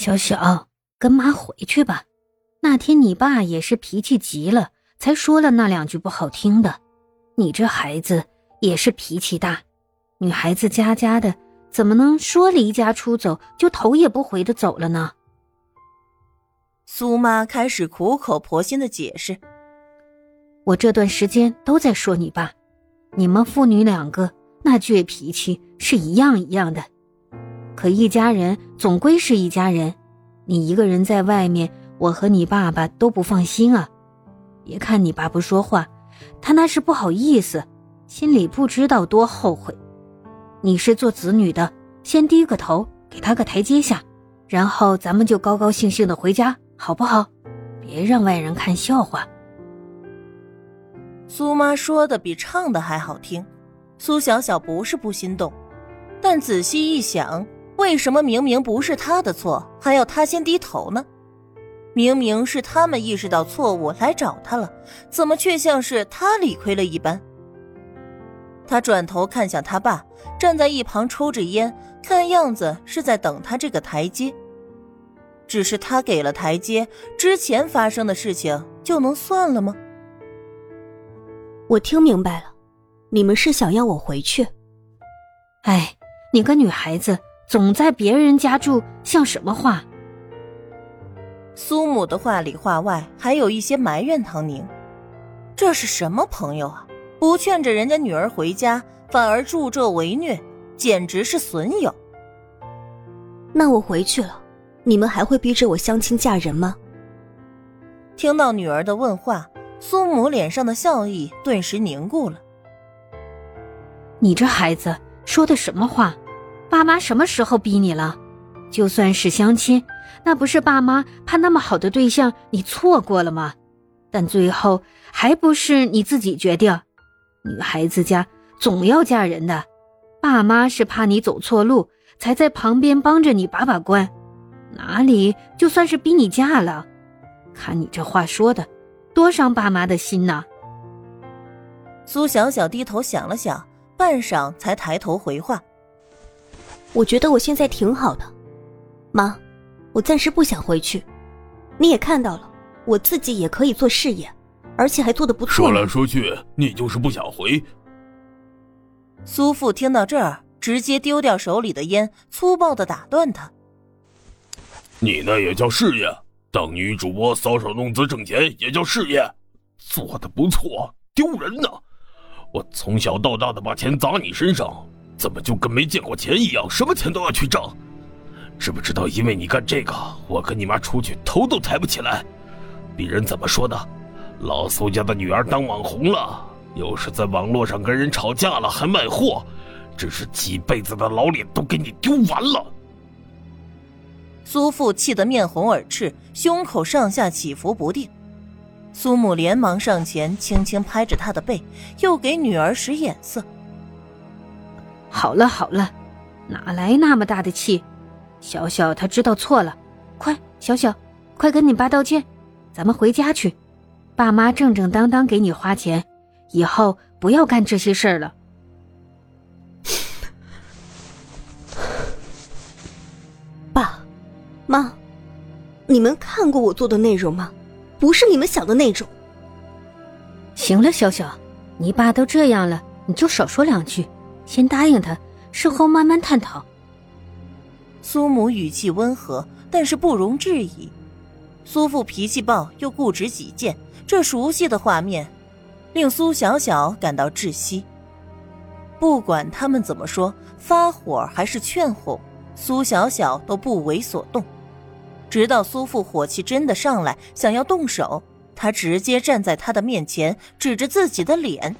小小，跟妈回去吧。那天你爸也是脾气急了，才说了那两句不好听的。你这孩子也是脾气大，女孩子家家的，怎么能说离家出走就头也不回的走了呢？苏妈开始苦口婆心的解释：“我这段时间都在说你爸，你们父女两个那倔脾气是一样一样的。可一家人总归是一家人，你一个人在外面。”我和你爸爸都不放心啊！别看你爸不说话，他那是不好意思，心里不知道多后悔。你是做子女的，先低个头，给他个台阶下，然后咱们就高高兴兴的回家，好不好？别让外人看笑话。苏妈说的比唱的还好听，苏小小不是不心动，但仔细一想，为什么明明不是他的错，还要他先低头呢？明明是他们意识到错误来找他了，怎么却像是他理亏了一般？他转头看向他爸，站在一旁抽着烟，看样子是在等他这个台阶。只是他给了台阶，之前发生的事情就能算了吗？我听明白了，你们是想要我回去？哎，你个女孩子总在别人家住，像什么话？苏母的话里话外还有一些埋怨唐宁，这是什么朋友啊？不劝着人家女儿回家，反而助纣为虐，简直是损友。那我回去了，你们还会逼着我相亲嫁人吗？听到女儿的问话，苏母脸上的笑意顿时凝固了。你这孩子说的什么话？爸妈什么时候逼你了？就算是相亲。那不是爸妈怕那么好的对象你错过了吗？但最后还不是你自己决定。女孩子家总要嫁人的，爸妈是怕你走错路，才在旁边帮着你把把关。哪里就算是逼你嫁了？看你这话说的，多伤爸妈的心呐！苏小小低头想了想，半晌才抬头回话：“我觉得我现在挺好的，妈。”我暂时不想回去，你也看到了，我自己也可以做事业，而且还做的不错。说来说去，你就是不想回。苏父听到这儿，直接丢掉手里的烟，粗暴的打断他：“你那也叫事业？当女主播搔首弄姿挣钱也叫事业？做的不错，丢人呢！我从小到大的把钱砸你身上，怎么就跟没见过钱一样，什么钱都要去挣？”知不知道？因为你干这个，我跟你妈出去头都抬不起来。别人怎么说的？老苏家的女儿当网红了，又是在网络上跟人吵架了，还卖货，只是几辈子的老脸都给你丢完了。苏父气得面红耳赤，胸口上下起伏不定。苏母连忙上前，轻轻拍着他的背，又给女儿使眼色。好了好了，哪来那么大的气？小小他知道错了，快，小小，快跟你爸道歉，咱们回家去。爸妈正正当当给你花钱，以后不要干这些事儿了。爸，妈，你们看过我做的内容吗？不是你们想的那种。行了，小小，你爸都这样了，你就少说两句，先答应他，事后慢慢探讨。苏母语气温和，但是不容置疑。苏父脾气暴又固执己见，这熟悉的画面令苏小小感到窒息。不管他们怎么说，发火还是劝哄，苏小小都不为所动。直到苏父火气真的上来，想要动手，他直接站在他的面前，指着自己的脸：“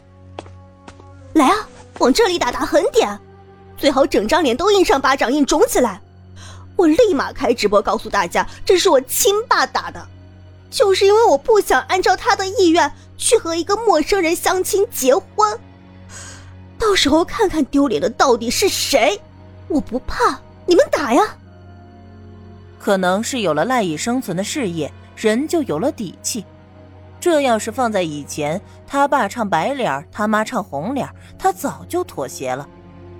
来啊，往这里打，打狠点，最好整张脸都印上巴掌印，肿起来。”我立马开直播告诉大家，这是我亲爸打的，就是因为我不想按照他的意愿去和一个陌生人相亲结婚，到时候看看丢脸的到底是谁。我不怕，你们打呀。可能是有了赖以生存的事业，人就有了底气。这要是放在以前，他爸唱白脸，他妈唱红脸，他早就妥协了。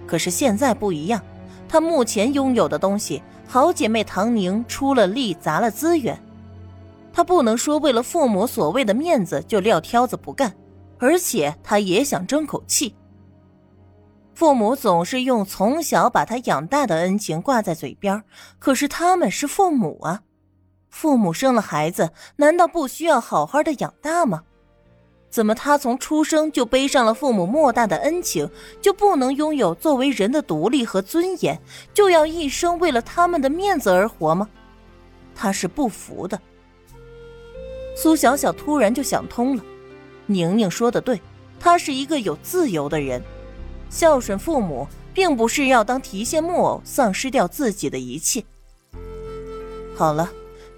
可是现在不一样，他目前拥有的东西。好姐妹唐宁出了力，砸了资源。她不能说为了父母所谓的面子就撂挑子不干，而且她也想争口气。父母总是用从小把她养大的恩情挂在嘴边，可是他们是父母啊，父母生了孩子，难道不需要好好的养大吗？怎么他从出生就背上了父母莫大的恩情，就不能拥有作为人的独立和尊严，就要一生为了他们的面子而活吗？他是不服的。苏小小突然就想通了，宁宁说的对，他是一个有自由的人，孝顺父母并不是要当提线木偶，丧失掉自己的一切。好了，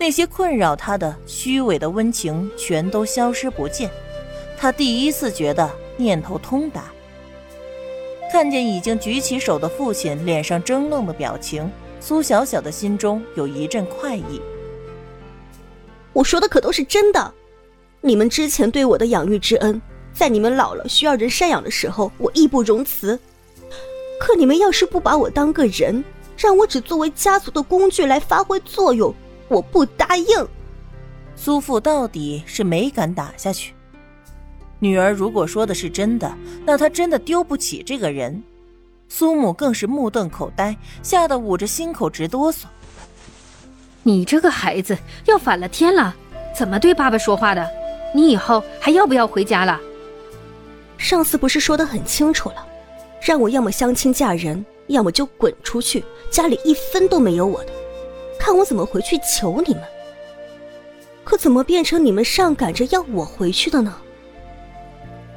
那些困扰他的虚伪的温情全都消失不见。他第一次觉得念头通达。看见已经举起手的父亲脸上怔愣的表情，苏小小的心中有一阵快意。我说的可都是真的，你们之前对我的养育之恩，在你们老了需要人赡养的时候，我义不容辞。可你们要是不把我当个人，让我只作为家族的工具来发挥作用，我不答应。苏父到底是没敢打下去。女儿如果说的是真的，那他真的丢不起这个人。苏母更是目瞪口呆，吓得捂着心口直哆嗦。你这个孩子要反了天了，怎么对爸爸说话的？你以后还要不要回家了？上次不是说的很清楚了，让我要么相亲嫁人，要么就滚出去，家里一分都没有我的，看我怎么回去求你们。可怎么变成你们上赶着要我回去的呢？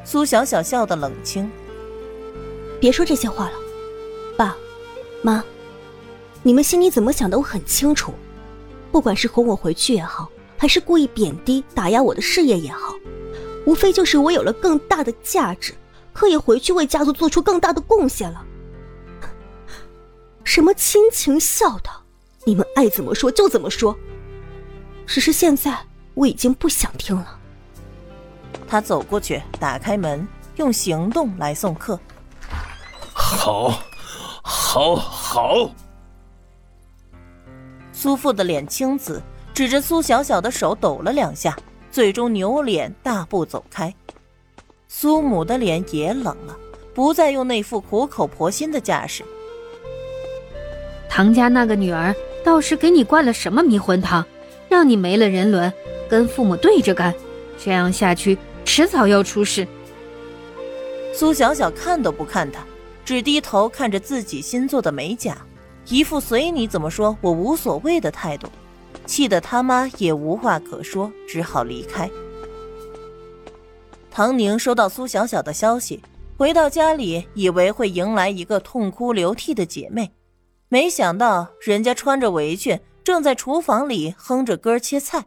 苏小小笑得冷清。别说这些话了，爸，妈，你们心里怎么想的我很清楚。不管是哄我回去也好，还是故意贬低打压我的事业也好，无非就是我有了更大的价值，可以回去为家族做出更大的贡献了。什么亲情孝道，你们爱怎么说就怎么说。只是现在我已经不想听了。他走过去，打开门，用行动来送客。好，好，好。苏父的脸青紫，指着苏小小的手抖了两下，最终扭脸大步走开。苏母的脸也冷了，不再用那副苦口婆心的架势。唐家那个女儿倒是给你灌了什么迷魂汤，让你没了人伦，跟父母对着干，这样下去。迟早要出事。苏小小看都不看他，只低头看着自己新做的美甲，一副随你怎么说我无所谓的态度，气得他妈也无话可说，只好离开。唐宁收到苏小小的消息，回到家里，以为会迎来一个痛哭流涕的姐妹，没想到人家穿着围裙，正在厨房里哼着歌切菜。